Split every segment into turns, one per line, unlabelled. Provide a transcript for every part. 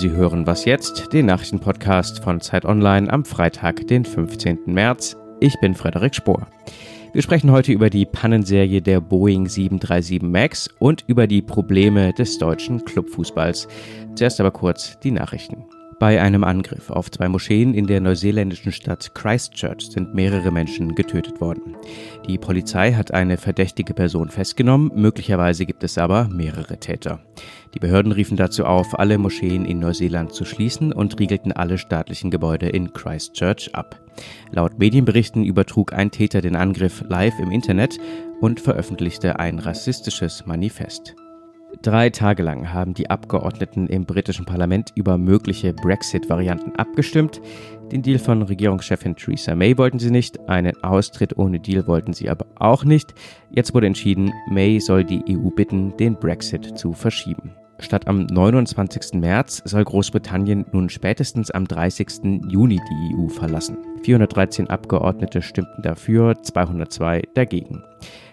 Sie hören Was jetzt, den Nachrichtenpodcast von Zeit Online am Freitag, den 15. März. Ich bin Frederik Spohr. Wir sprechen heute über die Pannenserie der Boeing 737 MAX und über die Probleme des deutschen Clubfußballs. Zuerst aber kurz die Nachrichten. Bei einem Angriff auf zwei Moscheen in der neuseeländischen Stadt Christchurch sind mehrere Menschen getötet worden. Die Polizei hat eine verdächtige Person festgenommen, möglicherweise gibt es aber mehrere Täter. Die Behörden riefen dazu auf, alle Moscheen in Neuseeland zu schließen und riegelten alle staatlichen Gebäude in Christchurch ab. Laut Medienberichten übertrug ein Täter den Angriff live im Internet und veröffentlichte ein rassistisches Manifest. Drei Tage lang haben die Abgeordneten im britischen Parlament über mögliche Brexit-Varianten abgestimmt. Den Deal von Regierungschefin Theresa May wollten sie nicht, einen Austritt ohne Deal wollten sie aber auch nicht. Jetzt wurde entschieden, May soll die EU bitten, den Brexit zu verschieben. Statt am 29. März soll Großbritannien nun spätestens am 30. Juni die EU verlassen. 413 Abgeordnete stimmten dafür, 202 dagegen.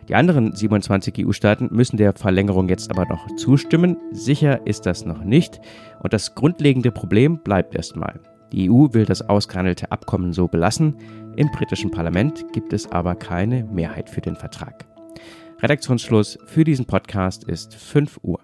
Die anderen 27 EU-Staaten müssen der Verlängerung jetzt aber noch zustimmen. Sicher ist das noch nicht. Und das grundlegende Problem bleibt erstmal. Die EU will das ausgehandelte Abkommen so belassen. Im britischen Parlament gibt es aber keine Mehrheit für den Vertrag. Redaktionsschluss für diesen Podcast ist 5 Uhr.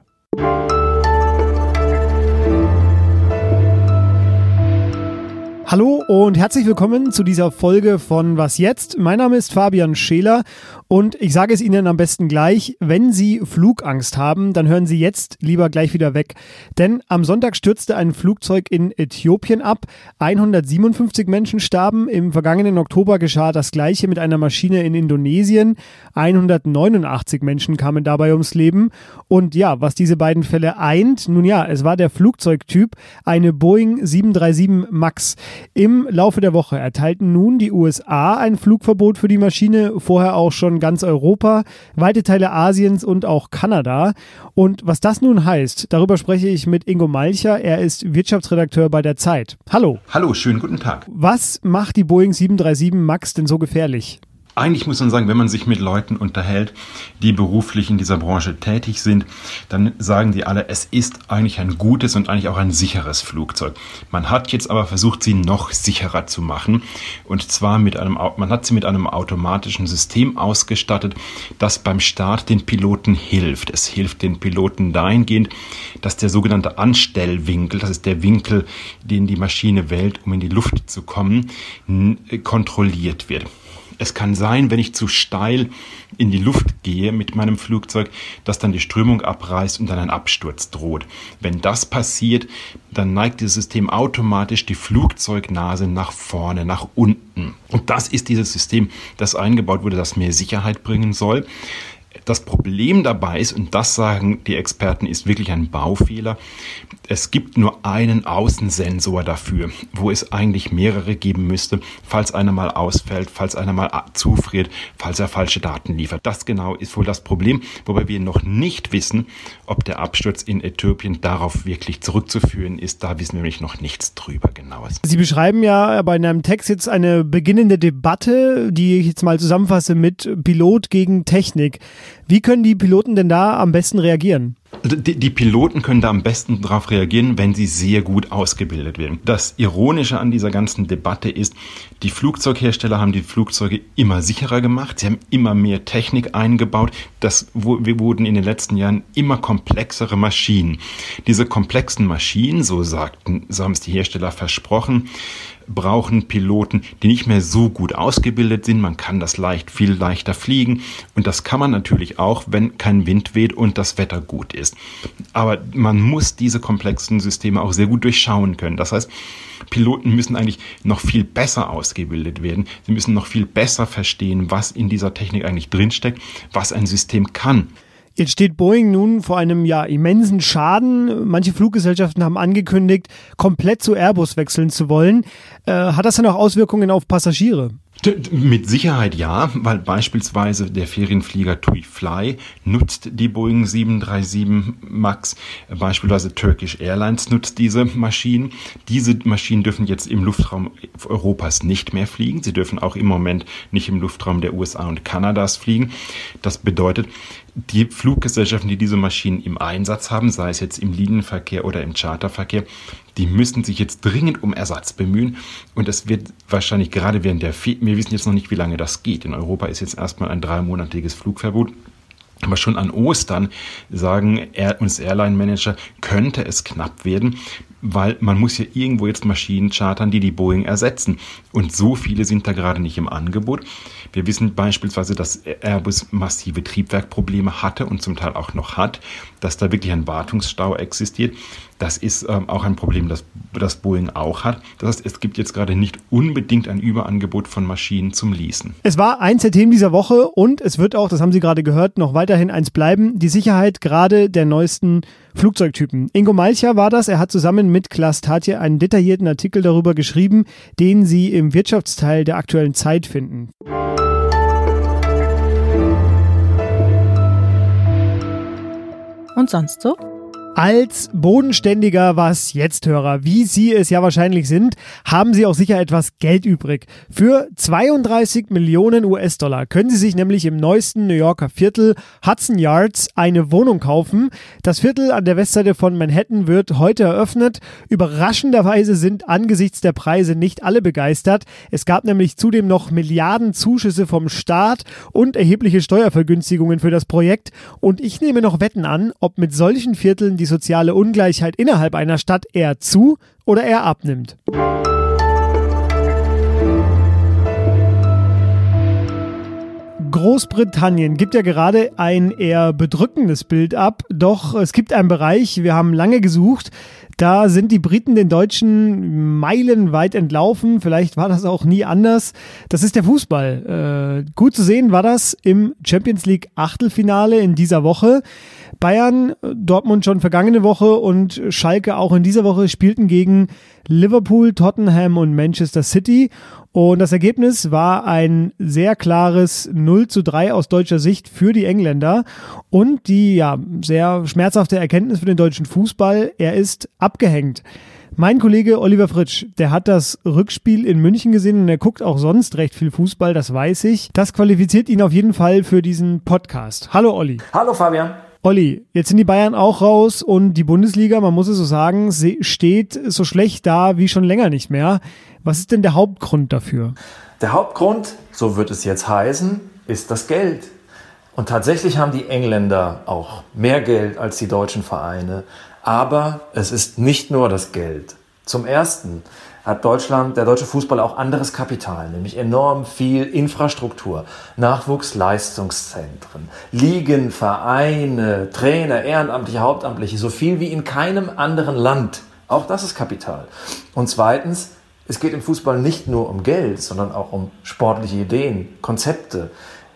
Hallo und herzlich willkommen zu dieser Folge von Was jetzt? Mein Name ist Fabian Scheler und ich sage es Ihnen am besten gleich, wenn Sie Flugangst haben, dann hören Sie jetzt lieber gleich wieder weg. Denn am Sonntag stürzte ein Flugzeug in Äthiopien ab, 157 Menschen starben, im vergangenen Oktober geschah das gleiche mit einer Maschine in Indonesien, 189 Menschen kamen dabei ums Leben und ja, was diese beiden Fälle eint, nun ja, es war der Flugzeugtyp, eine Boeing 737 MAX. Im Laufe der Woche erteilten nun die USA ein Flugverbot für die Maschine, vorher auch schon ganz Europa, weite Teile Asiens und auch Kanada. Und was das nun heißt, darüber spreche ich mit Ingo Malcher. Er ist Wirtschaftsredakteur bei der Zeit. Hallo.
Hallo, schönen guten Tag.
Was macht die Boeing 737 MAX denn so gefährlich?
Eigentlich muss man sagen, wenn man sich mit Leuten unterhält, die beruflich in dieser Branche tätig sind, dann sagen die alle, es ist eigentlich ein gutes und eigentlich auch ein sicheres Flugzeug. Man hat jetzt aber versucht, sie noch sicherer zu machen. Und zwar mit einem, man hat sie mit einem automatischen System ausgestattet, das beim Start den Piloten hilft. Es hilft den Piloten dahingehend, dass der sogenannte Anstellwinkel, das ist der Winkel, den die Maschine wählt, um in die Luft zu kommen, kontrolliert wird. Es kann sein, wenn ich zu steil in die Luft gehe mit meinem Flugzeug, dass dann die Strömung abreißt und dann ein Absturz droht. Wenn das passiert, dann neigt das System automatisch die Flugzeugnase nach vorne, nach unten. Und das ist dieses System, das eingebaut wurde, das mehr Sicherheit bringen soll. Das Problem dabei ist, und das sagen die Experten, ist wirklich ein Baufehler. Es gibt nur einen Außensensor dafür, wo es eigentlich mehrere geben müsste, falls einer mal ausfällt, falls einer mal zufriert, falls er falsche Daten liefert. Das genau ist wohl das Problem, wobei wir noch nicht wissen, ob der Absturz in Äthiopien darauf wirklich zurückzuführen ist. Da wissen wir nämlich noch nichts drüber genaues.
Sie beschreiben ja bei einem Text jetzt eine beginnende Debatte, die ich jetzt mal zusammenfasse mit Pilot gegen Technik. Wie können die Piloten denn da am besten reagieren?
Also die, die, Piloten können da am besten darauf reagieren, wenn sie sehr gut ausgebildet werden. Das Ironische an dieser ganzen Debatte ist, die Flugzeughersteller haben die Flugzeuge immer sicherer gemacht, sie haben immer mehr Technik eingebaut, das wurden in den letzten Jahren immer komplexere Maschinen. Diese komplexen Maschinen, so sagten, so haben es die Hersteller versprochen, brauchen Piloten, die nicht mehr so gut ausgebildet sind. Man kann das leicht, viel leichter fliegen. Und das kann man natürlich auch, wenn kein Wind weht und das Wetter gut ist. Aber man muss diese komplexen Systeme auch sehr gut durchschauen können. Das heißt, Piloten müssen eigentlich noch viel besser ausgebildet werden. Sie müssen noch viel besser verstehen, was in dieser Technik eigentlich drinsteckt, was ein System kann.
Jetzt steht Boeing nun vor einem ja immensen Schaden. Manche Fluggesellschaften haben angekündigt, komplett zu Airbus wechseln zu wollen. Äh, hat das dann auch Auswirkungen auf Passagiere?
Mit Sicherheit ja, weil beispielsweise der Ferienflieger TUI Fly nutzt die Boeing 737 MAX, beispielsweise Turkish Airlines nutzt diese Maschinen. Diese Maschinen dürfen jetzt im Luftraum Europas nicht mehr fliegen. Sie dürfen auch im Moment nicht im Luftraum der USA und Kanadas fliegen. Das bedeutet, die Fluggesellschaften, die diese Maschinen im Einsatz haben, sei es jetzt im Linienverkehr oder im Charterverkehr, Die müssen sich jetzt dringend um Ersatz bemühen. Und das wird wahrscheinlich gerade während der, Fe wir wissen jetzt noch nicht, wie lange das geht. In Europa ist jetzt erstmal ein dreimonatiges Flugverbot. Aber schon an Ostern sagen uns Airline-Manager, könnte es knapp werden, weil man muss ja irgendwo jetzt Maschinen chartern, die die Boeing ersetzen. Und so viele sind da gerade nicht im Angebot. Wir wissen beispielsweise, dass Airbus massive Triebwerkprobleme hatte und zum Teil auch noch hat, dass da wirklich ein Wartungsstau existiert. Das ist ähm, auch ein Problem, das, das Boeing auch hat. Das heißt, es gibt jetzt gerade nicht unbedingt ein Überangebot von Maschinen zum Leasen.
Es war eins der Themen dieser Woche und es wird auch, das haben Sie gerade gehört, noch weiterhin eins bleiben, die Sicherheit gerade der neuesten Flugzeugtypen. Ingo Malcher war das. Er hat zusammen mit Klaas Tatje einen detaillierten Artikel darüber geschrieben, den Sie im Wirtschaftsteil der aktuellen Zeit finden.
Und sonst so?
Als bodenständiger Was jetzt Hörer, wie Sie es ja wahrscheinlich sind, haben Sie auch sicher etwas Geld übrig. Für 32 Millionen US-Dollar können Sie sich nämlich im neuesten New Yorker Viertel Hudson Yards eine Wohnung kaufen. Das Viertel an der Westseite von Manhattan wird heute eröffnet. Überraschenderweise sind angesichts der Preise nicht alle begeistert. Es gab nämlich zudem noch Milliarden Zuschüsse vom Staat und erhebliche Steuervergünstigungen für das Projekt. Und ich nehme noch Wetten an, ob mit solchen Vierteln die die soziale Ungleichheit innerhalb einer Stadt eher zu oder eher abnimmt. Großbritannien gibt ja gerade ein eher bedrückendes Bild ab, doch es gibt einen Bereich, wir haben lange gesucht, da sind die Briten den Deutschen meilenweit entlaufen. Vielleicht war das auch nie anders. Das ist der Fußball. Äh, gut zu sehen war das im Champions League Achtelfinale in dieser Woche. Bayern, Dortmund schon vergangene Woche und Schalke auch in dieser Woche spielten gegen Liverpool, Tottenham und Manchester City. Und das Ergebnis war ein sehr klares 0 zu 3 aus deutscher Sicht für die Engländer. Und die ja, sehr schmerzhafte Erkenntnis für den deutschen Fußball, er ist abgehängt. Mein Kollege Oliver Fritsch, der hat das Rückspiel in München gesehen und er guckt auch sonst recht viel Fußball, das weiß ich. Das qualifiziert ihn auf jeden Fall für diesen Podcast. Hallo Olli.
Hallo Fabian.
Olli, jetzt sind die Bayern auch raus und die Bundesliga, man muss es so sagen, steht so schlecht da wie schon länger nicht mehr. Was ist denn der Hauptgrund dafür?
Der Hauptgrund, so wird es jetzt heißen, ist das Geld. Und tatsächlich haben die Engländer auch mehr Geld als die deutschen Vereine. Aber es ist nicht nur das Geld. Zum Ersten hat Deutschland, der deutsche Fußball auch anderes Kapital, nämlich enorm viel Infrastruktur, Nachwuchsleistungszentren, Ligen, Vereine, Trainer, Ehrenamtliche, Hauptamtliche, so viel wie in keinem anderen Land. Auch das ist Kapital. Und zweitens, es geht im Fußball nicht nur um Geld, sondern auch um sportliche Ideen, Konzepte.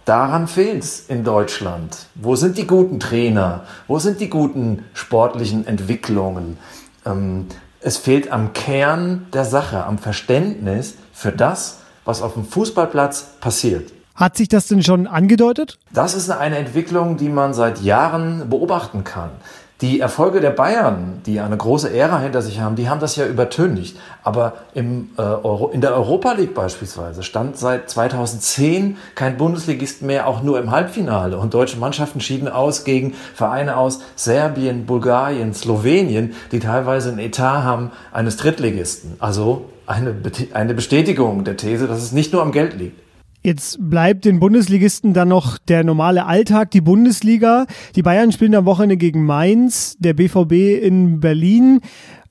Daran fehlt es in Deutschland. Wo sind die guten Trainer? Wo sind die guten sportlichen Entwicklungen? Ähm, es fehlt am Kern der Sache, am Verständnis für das, was auf dem Fußballplatz passiert.
Hat sich das denn schon angedeutet?
Das ist eine Entwicklung, die man seit Jahren beobachten kann. Die Erfolge der Bayern, die eine große Ära hinter sich haben, die haben das ja übertönigt. Aber im, äh, Euro, in der Europa League beispielsweise stand seit 2010 kein Bundesligist mehr, auch nur im Halbfinale. Und deutsche Mannschaften schieden aus gegen Vereine aus Serbien, Bulgarien, Slowenien, die teilweise einen Etat haben eines Drittligisten. Also eine, eine Bestätigung der These, dass es nicht nur am Geld liegt.
Jetzt bleibt den Bundesligisten dann noch der normale Alltag, die Bundesliga. Die Bayern spielen am Wochenende gegen Mainz, der BVB in Berlin.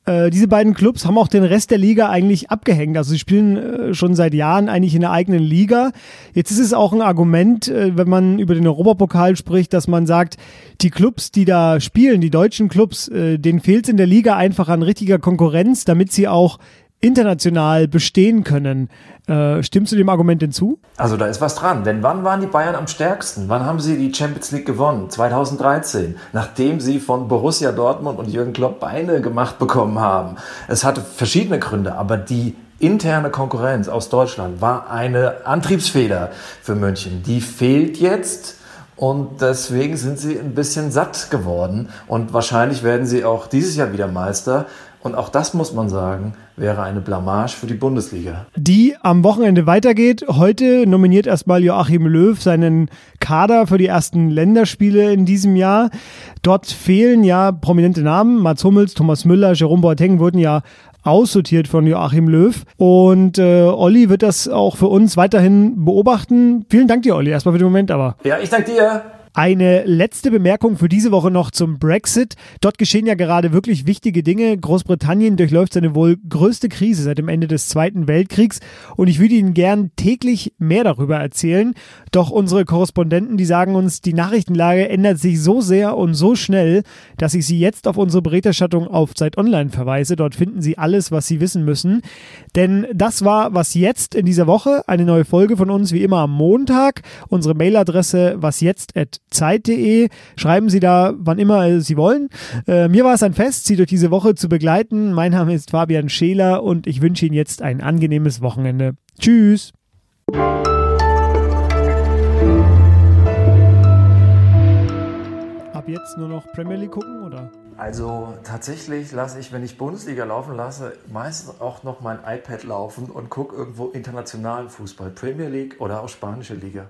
Äh, diese beiden Clubs haben auch den Rest der Liga eigentlich abgehängt. Also sie spielen äh, schon seit Jahren eigentlich in der eigenen Liga. Jetzt ist es auch ein Argument, äh, wenn man über den Europapokal spricht, dass man sagt, die Clubs, die da spielen, die deutschen Clubs, denen fehlt es in der Liga einfach an richtiger Konkurrenz, damit sie auch international bestehen können. Äh, stimmst du dem Argument hinzu?
Also da ist was dran, denn wann waren die Bayern am stärksten? Wann haben sie die Champions League gewonnen? 2013, nachdem sie von Borussia Dortmund und Jürgen Klopp Beine gemacht bekommen haben. Es hatte verschiedene Gründe, aber die interne Konkurrenz aus Deutschland war eine Antriebsfeder für München. Die fehlt jetzt Und deswegen sind sie ein bisschen satt geworden. Und wahrscheinlich werden sie auch dieses Jahr wieder Meister. Und auch das muss man sagen, wäre eine Blamage für die Bundesliga.
Die am Wochenende weitergeht. Heute nominiert erstmal Joachim Löw seinen Kader für die ersten Länderspiele in diesem Jahr. Dort fehlen ja prominente Namen. Mats Hummels, Thomas Müller, Jerome Boateng wurden ja aussortiert von Joachim Löw. Und äh, Olli wird das auch für uns weiterhin beobachten. Vielen Dank dir, Olli, erstmal für den Moment aber.
Ja, ich danke dir.
Eine letzte Bemerkung für diese Woche noch zum Brexit. Dort geschehen ja gerade wirklich wichtige Dinge. Großbritannien durchläuft seine wohl größte Krise seit dem Ende des Zweiten Weltkriegs und ich würde Ihnen gern täglich mehr darüber erzählen. Doch unsere Korrespondenten, die sagen uns, die Nachrichtenlage ändert sich so sehr und so schnell, dass ich Sie jetzt auf unsere Berichterstattung auf Zeit Online verweise. Dort finden Sie alles, was Sie wissen müssen. Denn das war was jetzt in dieser Woche. Eine neue Folge von uns wie immer am Montag. Unsere Mailadresse was jetzt zeit.de. Schreiben Sie da, wann immer Sie wollen. Äh, mir war es ein Fest, Sie durch diese Woche zu begleiten. Mein Name ist Fabian Scheler und ich wünsche Ihnen jetzt ein angenehmes Wochenende. Tschüss. Ab jetzt nur noch Premier League gucken, oder?
Also tatsächlich lasse ich, wenn ich Bundesliga laufen lasse, meistens auch noch mein iPad laufen und gucke irgendwo internationalen Fußball, Premier League oder auch spanische Liga.